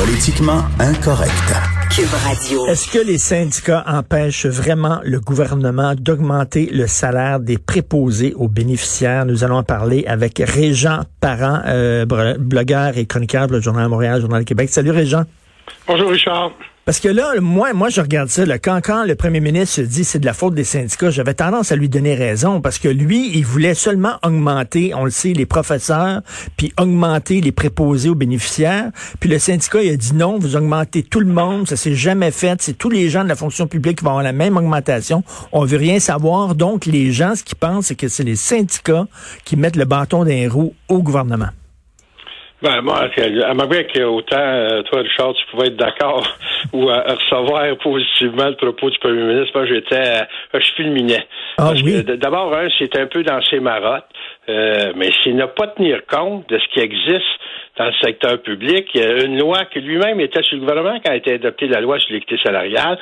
Politiquement incorrect. Cube Radio. Est-ce que les syndicats empêchent vraiment le gouvernement d'augmenter le salaire des préposés aux bénéficiaires? Nous allons en parler avec Régent Parent, euh, blogueur et chroniqueur pour le Journal de Montréal, Journal de Québec. Salut Régent. Bonjour Richard. Parce que là, moi, moi, je regarde ça. Là, quand, quand le premier ministre se dit c'est de la faute des syndicats, j'avais tendance à lui donner raison parce que lui, il voulait seulement augmenter, on le sait, les professeurs, puis augmenter les préposés aux bénéficiaires. Puis le syndicat, il a dit non, vous augmentez tout le monde, ça s'est jamais fait. C'est tous les gens de la fonction publique qui vont avoir la même augmentation. On veut rien savoir. Donc, les gens, ce qu'ils pensent, c'est que c'est les syndicats qui mettent le bâton dans les au gouvernement. Ben, moi, à ma que autant, euh, toi, Richard, tu pouvais être d'accord ou à, recevoir positivement le propos du premier ministre. Moi, j'étais, euh, je fulminais. Ah, oui. d'abord, hein, c'est un peu dans ses marottes, euh, mais s'il n'a pas tenir compte de ce qui existe dans le secteur public, il y a une loi qui lui-même était sur le gouvernement quand a été adoptée la loi sur l'équité salariale.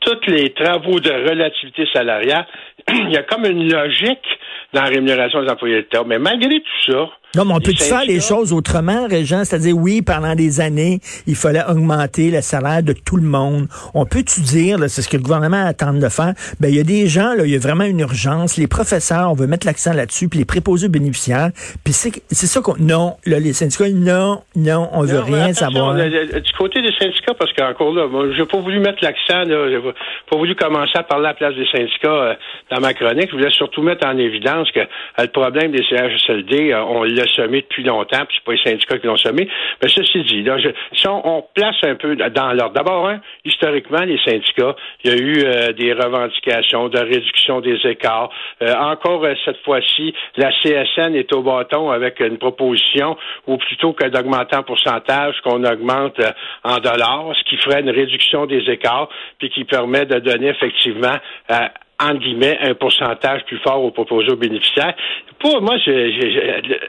Tous les travaux de relativité salariale, il y a comme une logique dans la rémunération des employés de l'État. Mais malgré tout ça, non, mais on peut faire les choses autrement, Régent? C'est-à-dire, oui, pendant des années, il fallait augmenter le salaire de tout le monde. On peut-tu dire, c'est ce que le gouvernement attend de faire, ben, il y a des gens, là, il y a vraiment une urgence. Les professeurs, on veut mettre l'accent là-dessus, puis les préposés bénéficiaires. Puis c'est, c'est ça qu'on, non, là, les syndicats, non, non, on veut rien savoir. du côté des syndicats, parce qu'encore là, moi, j'ai pas voulu mettre l'accent, là, j'ai pas voulu commencer à parler à la place des syndicats euh, dans ma chronique. Je voulais surtout mettre en évidence que euh, le problème des CHSLD, euh, on l'a semé depuis longtemps, puis c'est pas les syndicats qui l'ont semé. Mais ceci dit, là, si on, place un peu dans l'ordre, d'abord, hein, historiquement, les syndicats, il y a eu euh, des revendications de réduction des écarts. Euh, encore euh, cette fois-ci, la CSN est au bâton avec une proposition où plutôt que d'augmenter en pourcentage, qu'on augmente en dollars, ce qui ferait une réduction des écarts, puis qui permet de donner effectivement en guillemets, un pourcentage plus fort aux proposés aux bénéficiaires. Pour moi,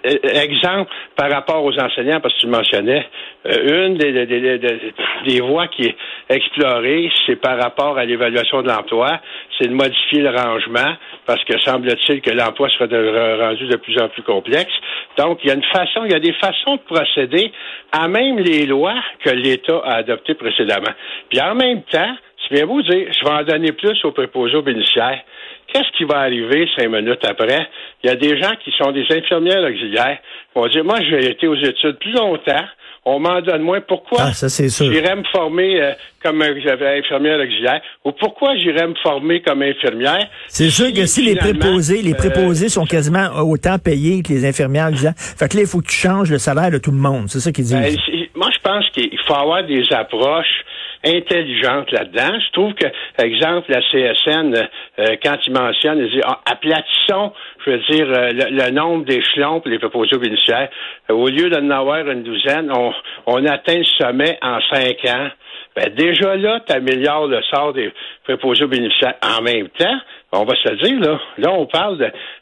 exemple par rapport aux enseignants, parce que tu le mentionnais, euh, une des, voies qui est explorée, c'est par rapport à l'évaluation de l'emploi, c'est de modifier le rangement, parce que semble-t-il que l'emploi serait rendu de plus en plus complexe. Donc, il y a une façon, il y a des façons de procéder à même les lois que l'État a adoptées précédemment. Puis en même temps, je viens vous dire, je vais en donner plus aux préposés aux bénéficiaires. Qu'est-ce qui va arriver cinq minutes après? Il y a des gens qui sont des infirmières auxiliaires qui vont dire, moi, j'ai été aux études plus longtemps, on m'en donne moins. Pourquoi ah, j'irais me former euh, comme infirmière auxiliaire? Ou pourquoi j'irais me former comme infirmière? C'est sûr que si les préposés, les préposés sont quasiment autant payés que les infirmières auxiliaires, fait que là, il faut que tu changes le salaire de tout le monde. C'est ça qu'ils disent. Ben, moi, je pense qu'il faut avoir des approches intelligente là-dedans. Je trouve que, exemple, la CSN, euh, quand il mentionne, il dit ah, aplatissons, je veux dire, euh, le, nombre d'échelons pour les propositions bénéficiaires. Euh, au lieu d'en avoir une douzaine, on, on atteint le sommet en cinq ans. Ben, déjà là, tu améliores le sort des préposés bénéficiaires. En même temps, on va se le dire, là, là, on parle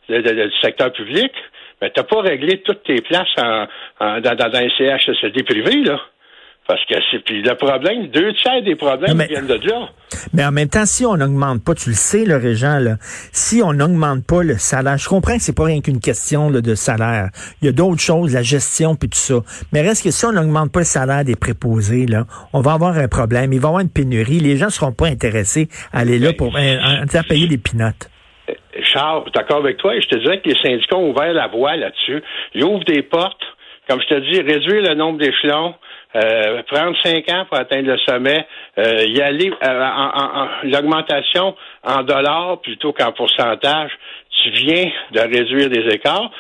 de, du secteur public, mais tu n'as pas réglé toutes tes places en, dans, dans un CHSLD privé, là. Parce que c'est puis le problème, deux tiers des problèmes viennent de là. Mais en même temps, si on n'augmente pas, tu le sais, le régent, là, si on n'augmente pas le salaire, je comprends que c'est pas rien qu'une question de salaire. Il y a d'autres choses, la gestion puis tout ça. Mais reste que si on n'augmente pas le salaire des préposés, là, on va avoir un problème. Il va y avoir une pénurie. Les gens seront pas intéressés à aller là pour à payer des pinottes. Euh, Charles, d'accord avec toi, et je te dirais que les syndicats ont ouvert la voie là-dessus. Ils ouvrent des portes, comme je te dis, réduire le nombre d'échelons, euh, prendre cinq ans pour atteindre le sommet, euh, y aller euh, en, l'augmentation en dollars plutôt qu'en pourcentage, tu viens de réduire des écarts,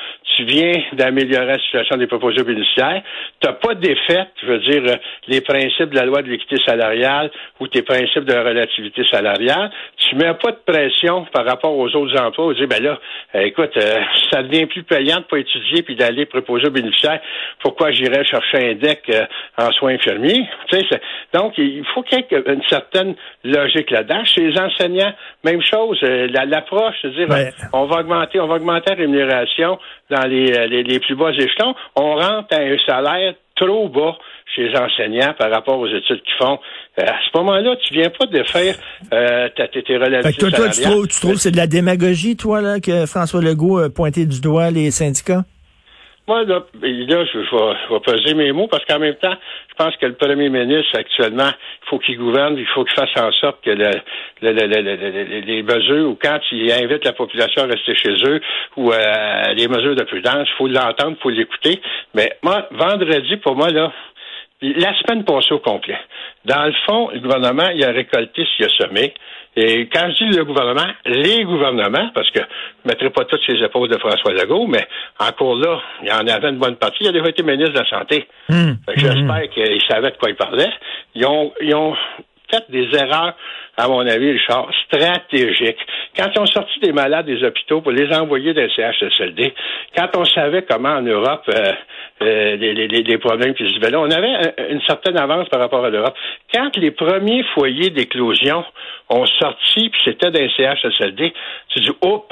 tu viens d'améliorer la situation des propositions bénéficiaires, tu n'as pas d'effet, je veux dire, euh, les principes de la loi de l'équité salariale ou tes principes de relativité salariale, tu mets pas de pression par rapport aux autres emplois, tu dis, ben là, euh, écoute, euh, ça devient plus payant de pas étudier puis d'aller proposer aux bénéficiaires, pourquoi j'irais chercher un deck en soins infirmiers? Tu sais, donc, il faut qu'il y ait une certaine logique là-dedans. Chez les enseignants, même chose, l'approche, c'est-à-dire, on va augmenter, on va augmenter la rémunération dans les, les, plus bas échelons. On rentre à un salaire trop bas chez les enseignants par rapport aux études qu'ils font. Euh, à ce moment-là, tu viens pas de faire euh, tes relations toi, toi, tu trouves, tu trouves que c'est de la démagogie, toi, là, que François Legault a pointé du doigt les syndicats? Moi, là, là je, vais, je vais peser mes mots parce qu'en même temps, je pense que le premier ministre, actuellement, il faut qu'il gouverne, il faut qu'il fasse en sorte que le, le, le, les mesures, ou quand il invite la population à rester chez eux, ou euh, les mesures de prudence, il faut l'entendre, il faut l'écouter. Mais moi, vendredi, pour moi, là, la semaine passée au complet. Dans le fond, le gouvernement, il a récolté ce qu'il a semé. Et quand je dis le gouvernement, les gouvernements, parce que je ne mettrai pas toutes ses épaules de François Legault, mais encore là, il y en avait une bonne partie. Il a déjà été ministre de la Santé. Mmh. J'espère mmh. qu'il savait de quoi il parlait. Ils ont, ils ont fait des erreurs, à mon avis, Richard, stratégiques. Quand ils ont sorti des malades des hôpitaux pour les envoyer dans le CHSLD, quand on savait comment en Europe euh, euh, les, les, les, problèmes qui se là, on avait une certaine avance par rapport à l'Europe. Quand les premiers foyers d'éclosion ont sorti, puis c'était dans le CHSLD, tu dis, oh,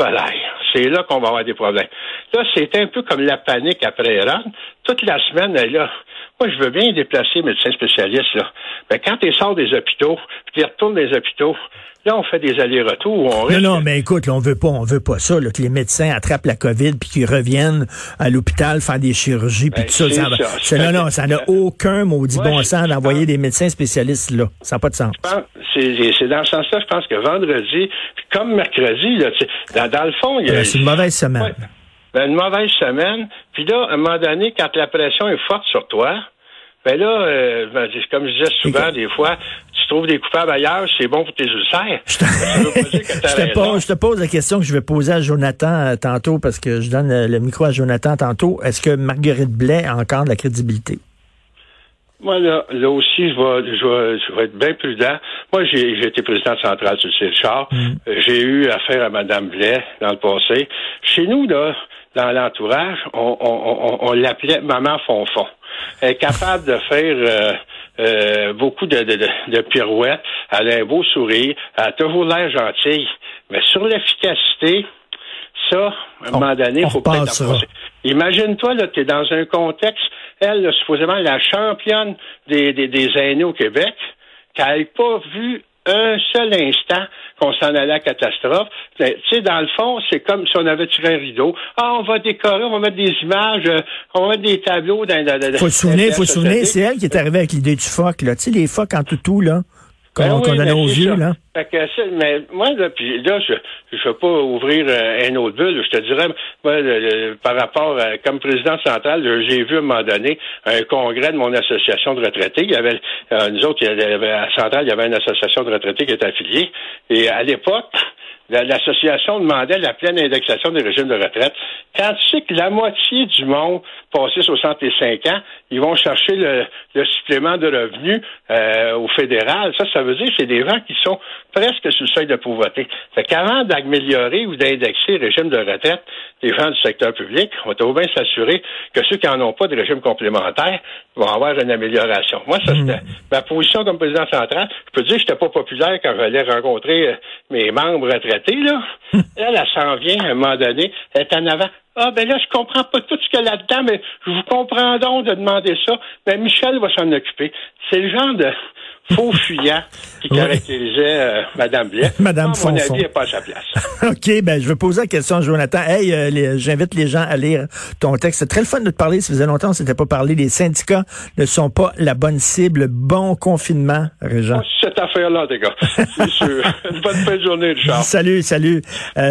c'est là qu'on va avoir des problèmes. Là, c'était un peu comme la panique après Iran. Toute la semaine, là, moi, je veux bien déplacer médecins spécialistes, là. Mais quand ils sortent des hôpitaux, puis ils retournent des hôpitaux, là, on fait des allers-retours. Non, non, mais écoute, on veut pas, on veut pas ça, là, que les médecins attrapent la COVID puis qu'ils reviennent à l'hôpital faire des chirurgies puis ben, tout ça. ça, non, non, ça n'a aucun maudit bon sens d'envoyer des médecins spécialistes là. Ça n'a pas de sens. C'est dans ce sens-là, je pense que vendredi, comme mercredi, là, dans, dans le fond, il y a. Ben, c'est une mauvaise semaine. Ben, une mauvaise semaine. Puis là, à un moment donné, quand la pression est forte sur toi, ben là, euh, ben, comme je disais souvent, des fois, tu trouves des coupables ailleurs, c'est bon pour tes ulcères. Je te, pose, je te pose la question que je vais poser à Jonathan euh, tantôt, parce que je donne le, micro à Jonathan tantôt. Est-ce que Marguerite Blais a encore de la crédibilité? Moi, là, là aussi, je vais, je, vais, être bien prudent. Moi, j'ai été président central sur le. Mm. Euh, j'ai eu affaire à Mme Blais dans le passé. Chez nous, là, dans l'entourage, on, on, on, l'appelait Maman Fonfon. Elle est capable de faire euh, euh, beaucoup de, de, de, pirouettes. Elle a un beau sourire. Elle a toujours l'air gentille. Mais sur l'efficacité, ça, à un moment donné, il faut peut-être Imagine-toi, là, tu es dans un contexte, elle, supposément la championne des, des, des aînés au Québec, qu'elle n'ait pas vu un seul instant qu'on s'en allait à catastrophe. Tu sais, dans le fond, c'est comme si on avait tiré un rideau. Ah, on va décorer, on va mettre des images, euh, on va mettre des tableaux dans... dans, faut se souvenir, faut se souvenir, c'est elle qui est arrivée avec l'idée du phoque, là. Tu sais, les phoques en toutou, là. Qu'on ben donnait aux yeux, là. mais moi, là, puis là, je ne veux pas ouvrir euh, un autre bulle. Je te dirais, moi, par rapport à, comme président central, j'ai vu à un moment donné un congrès de mon association de retraités. Il y avait, euh, nous autres, il y avait, à Centrale, il y avait une association de retraités qui était affiliée. Et à l'époque, l'association demandait la pleine indexation des régimes de retraite. Quand tu sais que la moitié du monde passé 65 ans, ils vont chercher le, supplément de revenus euh, au fédéral, ça, ça veut dire que c'est des gens qui sont presque sous le seuil de pauvreté. Fait qu'avant d'améliorer ou d'indexer le régime de retraite des gens du secteur public, on doit bien s'assurer que ceux qui n'en ont pas de régime complémentaire vont avoir une amélioration. Moi, ça, c'était hmm. ma position comme président central. Je peux dire que j'étais pas populaire quand j'allais rencontrer euh, mes membres retraités, là. Elle, elle s'en vient à un moment donné, elle est en avant. Ah, ben là, je comprends pas tout ce qu'il y a là-dedans, mais je vous comprends donc de demander ça. Mais ben, Michel va s'en occuper. C'est le genre de faux fuyant qui caractérisait euh, Mme Blais. Madame à mon avis, elle pas à sa place. OK, ben je vais poser la question à Jonathan. Hey, euh, j'invite les gens à lire ton texte. C'est très le fun de te parler. Ça faisait longtemps qu'on s'était pas parlé. Les syndicats ne sont pas la bonne cible. Bon confinement, Régent. cette affaire-là, les gars. C'est sûr. Une bonne fin de journée, Richard. Salut, salut. Euh,